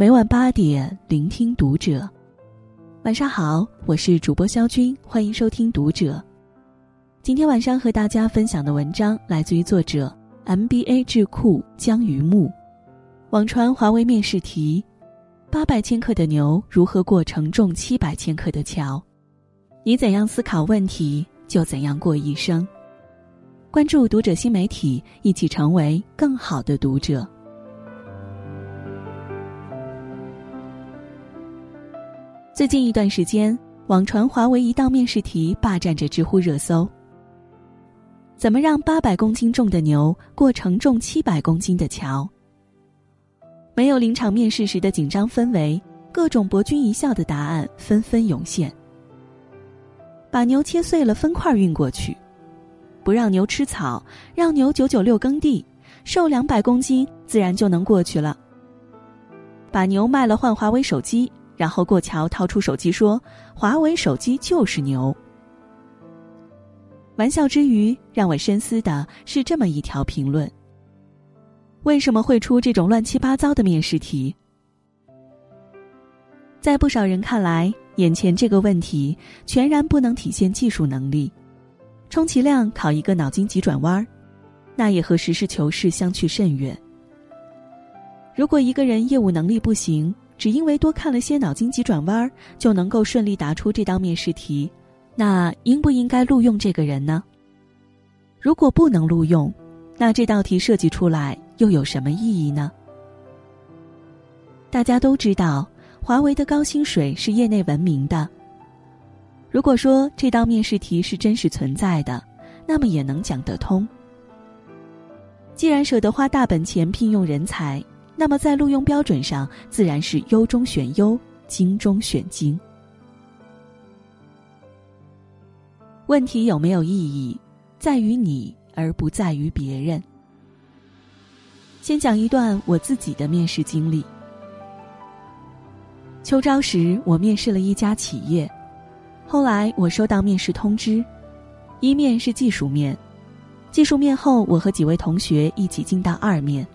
每晚八点，聆听读者。晚上好，我是主播肖军，欢迎收听读者。今天晚上和大家分享的文章来自于作者 MBA 智库江于木。网传华为面试题：八百千克的牛如何过承重七百千克的桥？你怎样思考问题，就怎样过一生。关注读者新媒体，一起成为更好的读者。最近一段时间，网传华为一道面试题霸占着知乎热搜。怎么让八百公斤重的牛过承重七百公斤的桥？没有临场面试时的紧张氛围，各种博君一笑的答案纷纷涌现。把牛切碎了分块运过去，不让牛吃草，让牛九九六耕地，瘦两百公斤自然就能过去了。把牛卖了换华为手机。然后过桥，掏出手机说：“华为手机就是牛。”玩笑之余，让我深思的是这么一条评论：为什么会出这种乱七八糟的面试题？在不少人看来，眼前这个问题全然不能体现技术能力，充其量考一个脑筋急转弯儿，那也和实事求是相去甚远。如果一个人业务能力不行，只因为多看了些脑筋急转弯就能够顺利答出这道面试题，那应不应该录用这个人呢？如果不能录用，那这道题设计出来又有什么意义呢？大家都知道，华为的高薪水是业内闻名的。如果说这道面试题是真实存在的，那么也能讲得通。既然舍得花大本钱聘用人才。那么，在录用标准上，自然是优中选优，精中选精。问题有没有意义，在于你，而不在于别人。先讲一段我自己的面试经历。秋招时，我面试了一家企业，后来我收到面试通知，一面是技术面，技术面后，我和几位同学一起进到二面。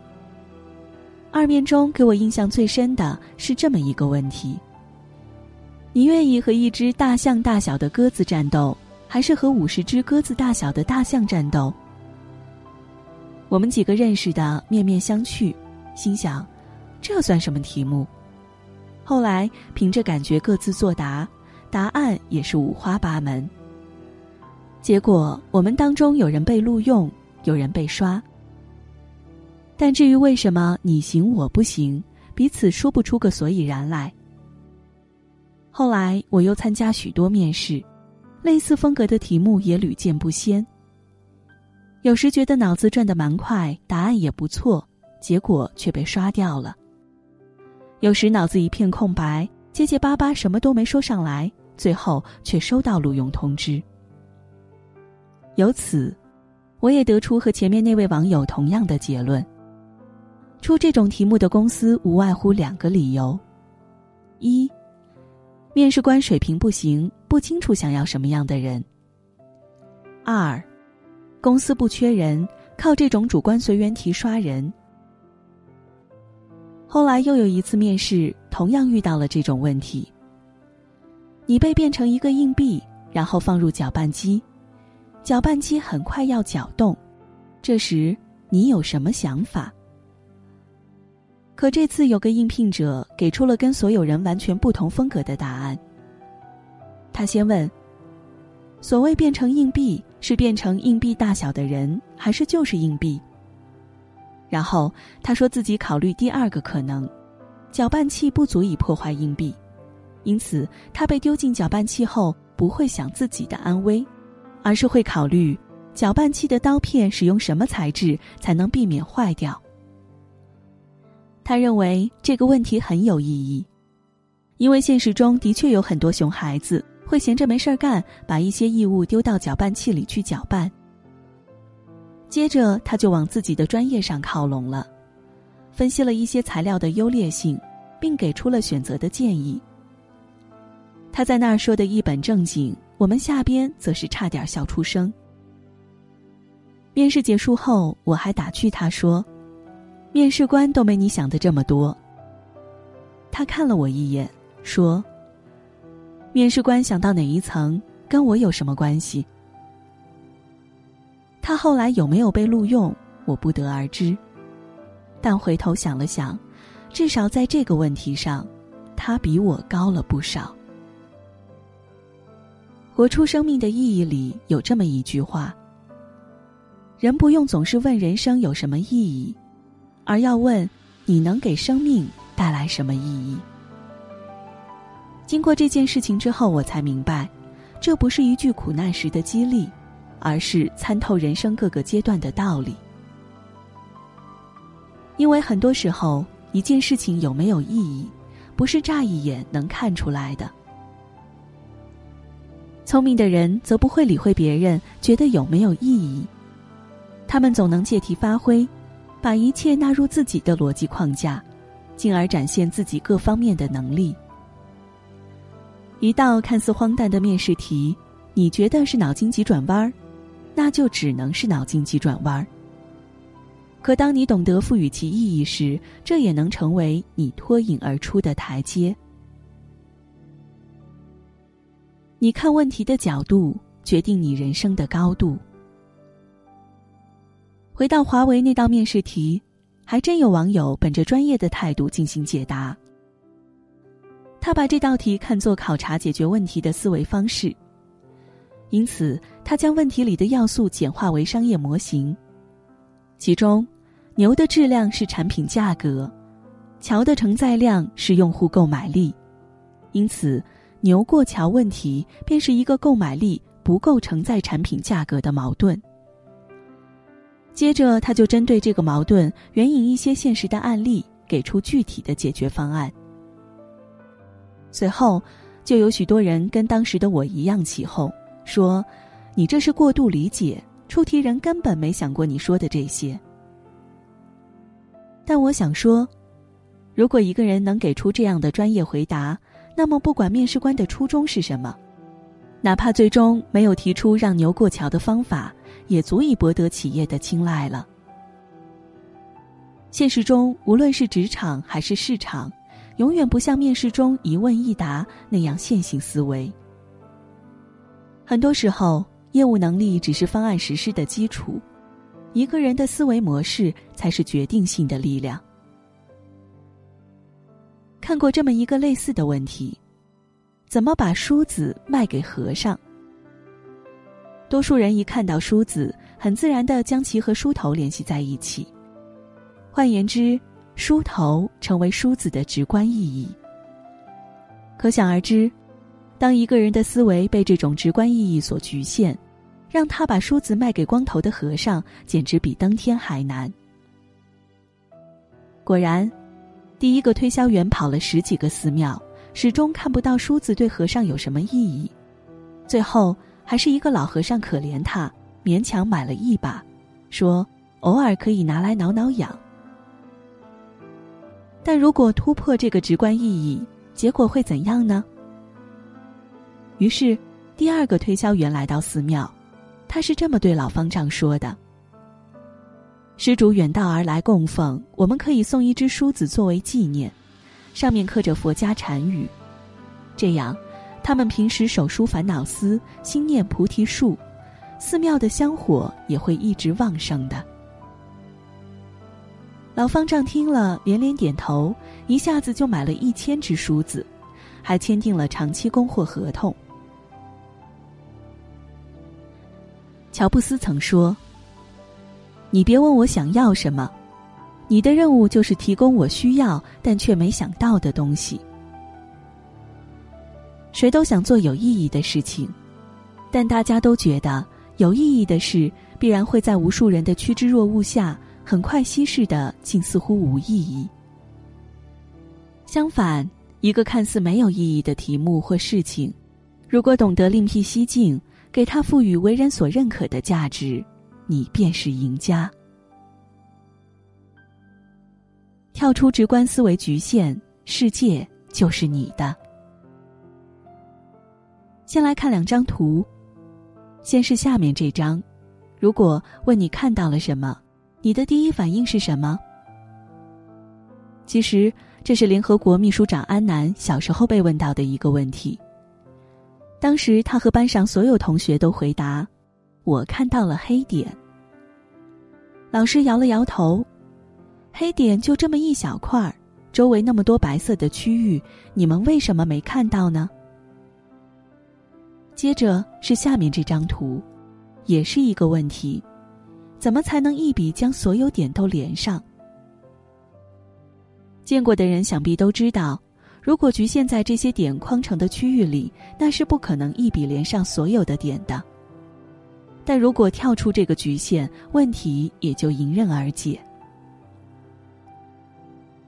二面中给我印象最深的是这么一个问题：你愿意和一只大象大小的鸽子战斗，还是和五十只鸽子大小的大象战斗？我们几个认识的面面相觑，心想，这算什么题目？后来凭着感觉各自作答，答案也是五花八门。结果我们当中有人被录用，有人被刷。但至于为什么你行我不行，彼此说不出个所以然来。后来我又参加许多面试，类似风格的题目也屡见不鲜。有时觉得脑子转得蛮快，答案也不错，结果却被刷掉了。有时脑子一片空白，结结巴巴什么都没说上来，最后却收到录用通知。由此，我也得出和前面那位网友同样的结论。出这种题目的公司无外乎两个理由：一，面试官水平不行，不清楚想要什么样的人；二，公司不缺人，靠这种主观随缘题刷人。后来又有一次面试，同样遇到了这种问题。你被变成一个硬币，然后放入搅拌机，搅拌机很快要搅动，这时你有什么想法？可这次有个应聘者给出了跟所有人完全不同风格的答案。他先问：“所谓变成硬币，是变成硬币大小的人，还是就是硬币？”然后他说自己考虑第二个可能，搅拌器不足以破坏硬币，因此他被丢进搅拌器后不会想自己的安危，而是会考虑搅拌器的刀片使用什么材质才能避免坏掉。他认为这个问题很有意义，因为现实中的确有很多熊孩子会闲着没事儿干，把一些异物丢到搅拌器里去搅拌。接着，他就往自己的专业上靠拢了，分析了一些材料的优劣性，并给出了选择的建议。他在那儿说的一本正经，我们下边则是差点笑出声。面试结束后，我还打趣他说。面试官都没你想的这么多。他看了我一眼，说：“面试官想到哪一层，跟我有什么关系？”他后来有没有被录用，我不得而知。但回头想了想，至少在这个问题上，他比我高了不少。活出生命的意义里有这么一句话：人不用总是问人生有什么意义，而要问你能给生命带来什么意义。经过这件事情之后，我才明白，这不是一句苦难时的激励，而是参透人生各个阶段的道理。因为很多时候，一件事情有没有意义，不是乍一眼能看出来的。聪明的人则不会理会别人觉得有没有意义，他们总能借题发挥，把一切纳入自己的逻辑框架，进而展现自己各方面的能力。一道看似荒诞的面试题，你觉得是脑筋急转弯儿，那就只能是脑筋急转弯儿。可当你懂得赋予其意义时，这也能成为你脱颖而出的台阶。你看问题的角度决定你人生的高度。回到华为那道面试题，还真有网友本着专业的态度进行解答。他把这道题看作考察解决问题的思维方式，因此他将问题里的要素简化为商业模型，其中，牛的质量是产品价格，桥的承载量是用户购买力，因此。牛过桥问题便是一个购买力不够承载产品价格的矛盾。接着，他就针对这个矛盾援引一些现实的案例，给出具体的解决方案。随后，就有许多人跟当时的我一样起哄，说：“你这是过度理解，出题人根本没想过你说的这些。”但我想说，如果一个人能给出这样的专业回答，那么，不管面试官的初衷是什么，哪怕最终没有提出让牛过桥的方法，也足以博得企业的青睐了。现实中，无论是职场还是市场，永远不像面试中一问一答那样线性思维。很多时候，业务能力只是方案实施的基础，一个人的思维模式才是决定性的力量。看过这么一个类似的问题：怎么把梳子卖给和尚？多数人一看到梳子，很自然的将其和梳头联系在一起。换言之，梳头成为梳子的直观意义。可想而知，当一个人的思维被这种直观意义所局限，让他把梳子卖给光头的和尚，简直比登天还难。果然。第一个推销员跑了十几个寺庙，始终看不到梳子对和尚有什么意义。最后，还是一个老和尚可怜他，勉强买了一把，说偶尔可以拿来挠挠痒。但如果突破这个直观意义，结果会怎样呢？于是，第二个推销员来到寺庙，他是这么对老方丈说的。施主远道而来供奉，我们可以送一只梳子作为纪念，上面刻着佛家禅语，这样，他们平时手书烦恼丝，心念菩提树，寺庙的香火也会一直旺盛的。老方丈听了连连点头，一下子就买了一千只梳子，还签订了长期供货合同。乔布斯曾说。你别问我想要什么，你的任务就是提供我需要但却没想到的东西。谁都想做有意义的事情，但大家都觉得有意义的事必然会在无数人的趋之若鹜下很快稀释的，竟似乎无意义。相反，一个看似没有意义的题目或事情，如果懂得另辟蹊径，给它赋予为人所认可的价值。你便是赢家。跳出直观思维局限，世界就是你的。先来看两张图，先是下面这张。如果问你看到了什么，你的第一反应是什么？其实这是联合国秘书长安南小时候被问到的一个问题。当时他和班上所有同学都回答：“我看到了黑点。”老师摇了摇头：“黑点就这么一小块儿，周围那么多白色的区域，你们为什么没看到呢？”接着是下面这张图，也是一个问题：怎么才能一笔将所有点都连上？见过的人想必都知道。如果局限在这些点框成的区域里，那是不可能一笔连上所有的点的。但如果跳出这个局限，问题也就迎刃而解。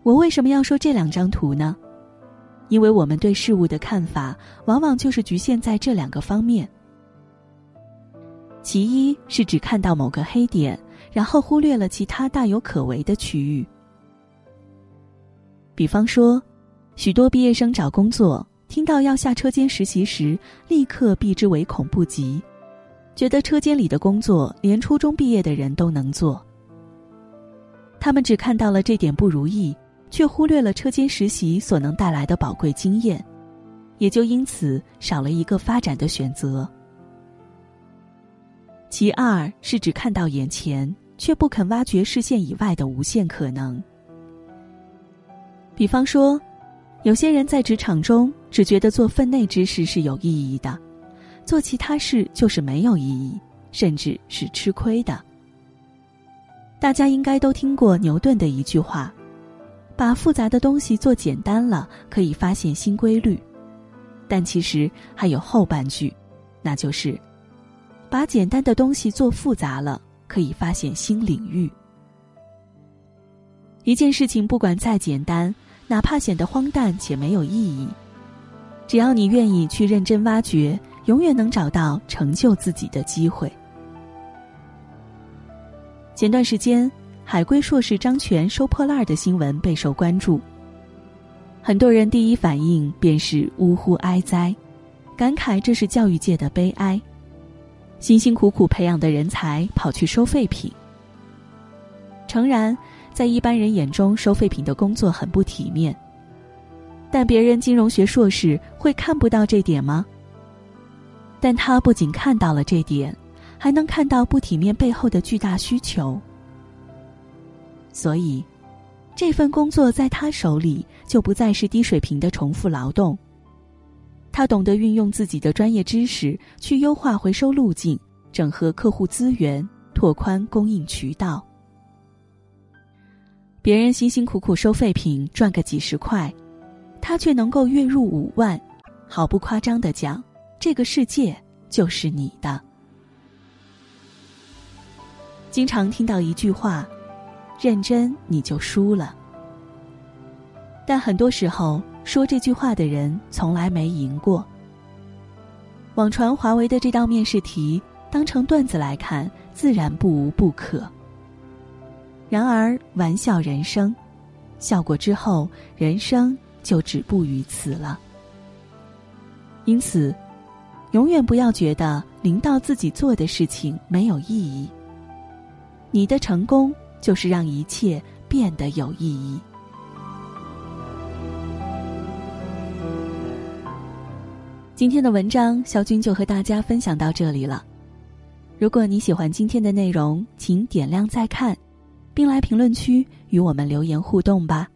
我为什么要说这两张图呢？因为我们对事物的看法，往往就是局限在这两个方面。其一是只看到某个黑点，然后忽略了其他大有可为的区域，比方说。许多毕业生找工作，听到要下车间实习时，立刻避之唯恐不及，觉得车间里的工作连初中毕业的人都能做。他们只看到了这点不如意，却忽略了车间实习所能带来的宝贵经验，也就因此少了一个发展的选择。其二是只看到眼前，却不肯挖掘视线以外的无限可能。比方说。有些人在职场中只觉得做分内之事是有意义的，做其他事就是没有意义，甚至是吃亏的。大家应该都听过牛顿的一句话：“把复杂的东西做简单了，可以发现新规律。”但其实还有后半句，那就是：“把简单的东西做复杂了，可以发现新领域。”一件事情不管再简单。哪怕显得荒诞且没有意义，只要你愿意去认真挖掘，永远能找到成就自己的机会。前段时间，海归硕士张全收破烂的新闻备受关注，很多人第一反应便是呜呼哀哉，感慨这是教育界的悲哀，辛辛苦苦培养的人才跑去收废品。诚然。在一般人眼中，收废品的工作很不体面。但别人金融学硕士会看不到这点吗？但他不仅看到了这点，还能看到不体面背后的巨大需求。所以，这份工作在他手里就不再是低水平的重复劳动。他懂得运用自己的专业知识去优化回收路径，整合客户资源，拓宽供应渠道。别人辛辛苦苦收废品赚个几十块，他却能够月入五万，毫不夸张的讲，这个世界就是你的。经常听到一句话：“认真你就输了。”但很多时候说这句话的人从来没赢过。网传华为的这道面试题，当成段子来看，自然不无不可。然而，玩笑人生，笑过之后，人生就止步于此了。因此，永远不要觉得领导自己做的事情没有意义。你的成功就是让一切变得有意义。今天的文章，肖军就和大家分享到这里了。如果你喜欢今天的内容，请点亮再看。并来评论区与我们留言互动吧。